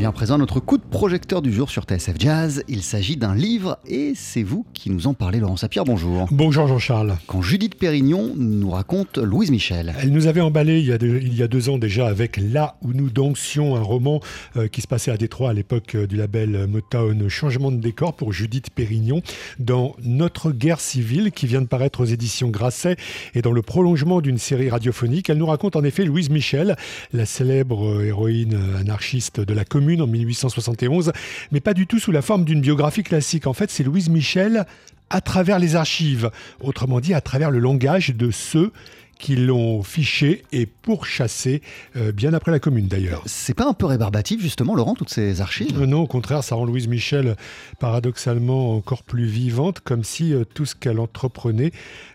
vient à présent notre coup de projecteur du jour sur TSF Jazz. Il s'agit d'un livre et c'est vous qui nous en parlez, Laurent Sapir. Bonjour. Bonjour Jean-Charles. Quand Judith Pérignon nous raconte Louise Michel. Elle nous avait emballé il y, a deux, il y a deux ans déjà avec Là où nous dansions, un roman euh, qui se passait à Détroit à l'époque euh, du label Motown Changement de décor pour Judith Pérignon dans Notre guerre civile qui vient de paraître aux éditions Grasset et dans le prolongement d'une série radiophonique. Elle nous raconte en effet Louise Michel, la célèbre euh, héroïne anarchiste de la Commune en 1871, mais pas du tout sous la forme d'une biographie classique. En fait, c'est Louise Michel à travers les archives, autrement dit à travers le langage de ceux qui l'ont fiché et pourchassé euh, bien après la commune d'ailleurs. C'est pas un peu rébarbatif justement, Laurent, toutes ces archives? Euh, Non, au contraire, ça rend Louise Michel paradoxalement encore plus vivante, comme si euh, tout ce qu'elle entreprenait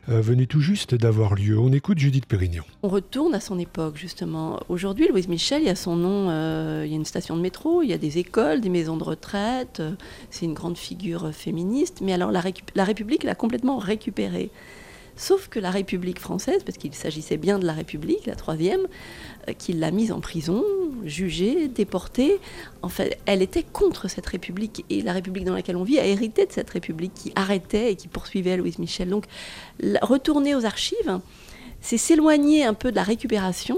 venait tout juste d'avoir lieu. On écoute Judith Pérignon. On retourne à son époque justement. Aujourd'hui, Louise Michel, il y a son nom, il y a une station de métro, il y a des écoles, des maisons de retraite. c'est une grande figure féministe, mais alors la, la République l'a complètement récupérée. Sauf que la République française, parce qu'il s'agissait bien de la République, la troisième, euh, qui l'a mise en prison, jugée, déportée, en fait, elle était contre cette République. Et la République dans laquelle on vit a hérité de cette République qui arrêtait et qui poursuivait Louise Michel. Donc, retourner aux archives, c'est s'éloigner un peu de la récupération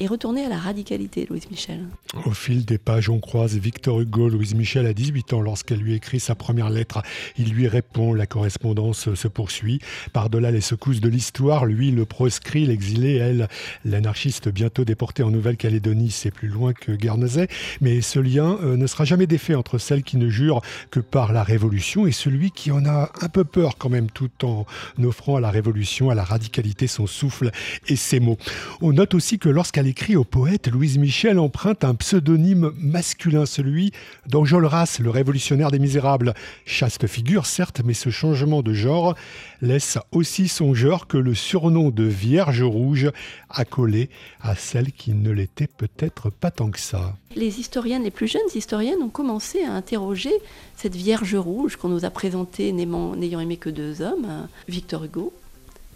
et retourner à la radicalité, Louise Michel. Au fil des pages, on croise Victor Hugo. Louise Michel a 18 ans lorsqu'elle lui écrit sa première lettre. Il lui répond, la correspondance se poursuit. Par-delà les secousses de l'histoire, lui, le proscrit, l'exilé, elle, l'anarchiste bientôt déportée en Nouvelle-Calédonie, c'est plus loin que Guernesey. Mais ce lien euh, ne sera jamais défait entre celle qui ne jure que par la révolution et celui qui en a un peu peur quand même, tout en offrant à la révolution, à la radicalité, son souffle et ses mots. On note aussi que lorsqu'elle écrit au poète, Louise Michel emprunte un pseudonyme masculin, celui d'Enjolras, le révolutionnaire des Misérables. Chaste figure, certes, mais ce changement de genre laisse aussi songeur que le surnom de Vierge Rouge accolé à celle qui ne l'était peut-être pas tant que ça. Les historiennes, les plus jeunes historiennes, ont commencé à interroger cette Vierge Rouge qu'on nous a présentée n'ayant aimé que deux hommes, Victor Hugo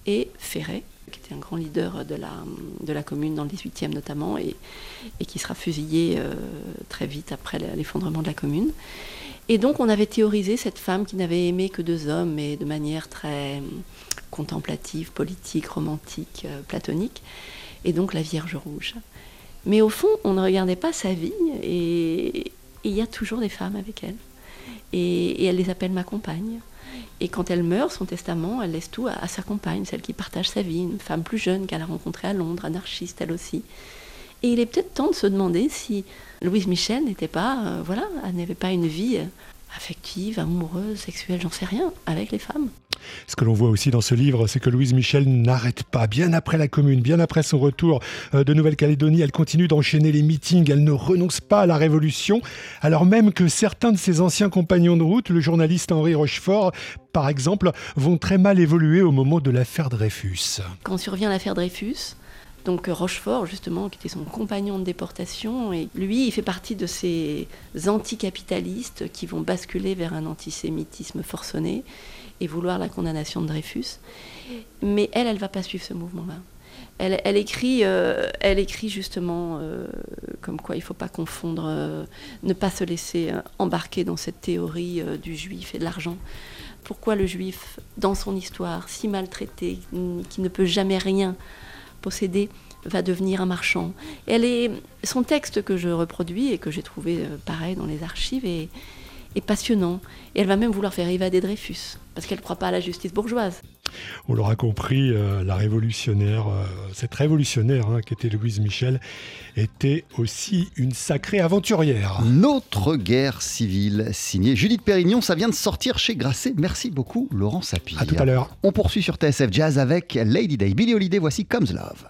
et Ferret qui était un grand leader de la, de la commune dans le 18e notamment, et, et qui sera fusillé euh, très vite après l'effondrement de la commune. Et donc on avait théorisé cette femme qui n'avait aimé que deux hommes, mais de manière très contemplative, politique, romantique, euh, platonique, et donc la Vierge Rouge. Mais au fond, on ne regardait pas sa vie, et il y a toujours des femmes avec elle. Et, et elle les appelle ma compagne. Et quand elle meurt, son testament, elle laisse tout à, sa compagne, celle qui partage sa vie, une femme plus jeune qu'elle a rencontrée à Londres, anarchiste elle aussi. Et il est peut-être temps de se demander si Louise Michel n'était pas, euh, voilà, n'avait pas une vie affective, amoureuse, sexuelle, j'en sais rien, avec les femmes. Ce que l'on voit aussi dans ce livre, c'est que Louise Michel n'arrête pas. Bien après la Commune, bien après son retour euh, de Nouvelle-Calédonie, elle continue d'enchaîner les meetings. Elle ne renonce pas à la Révolution, alors même que certains de ses anciens compagnons de route, le journaliste Henri Rochefort, par exemple, vont très mal évoluer au moment de l'affaire Dreyfus. Quand survient l'affaire Dreyfus, donc Rochefort, justement, qui était son compagnon de déportation, et lui, il fait partie de ces anticapitalistes qui vont basculer vers un antisémitisme forcené et vouloir la condamnation de Dreyfus. Mais elle, elle va pas suivre ce mouvement-là. Elle, écrit, euh, elle écrit justement euh, comme quoi il ne faut pas confondre, euh, ne pas se laisser embarquer dans cette théorie du juif et de l'argent. Pourquoi le juif, dans son histoire, si maltraité, qui ne peut jamais rien posséder, va devenir un marchand Elle est, son texte que je reproduis et que j'ai trouvé pareil dans les archives est, est passionnant. Et elle va même vouloir faire évader Dreyfus, parce qu'elle ne croit pas à la justice bourgeoise. On l'aura compris, euh, la révolutionnaire, euh, cette révolutionnaire hein, qui était Louise Michel, était aussi une sacrée aventurière. Notre guerre civile, signée Judith Pérignon, ça vient de sortir chez Grasset. Merci beaucoup, Laurent Sapir. À tout à l'heure. On poursuit sur TSF Jazz avec Lady Day, Billy Holiday, voici Comes Love.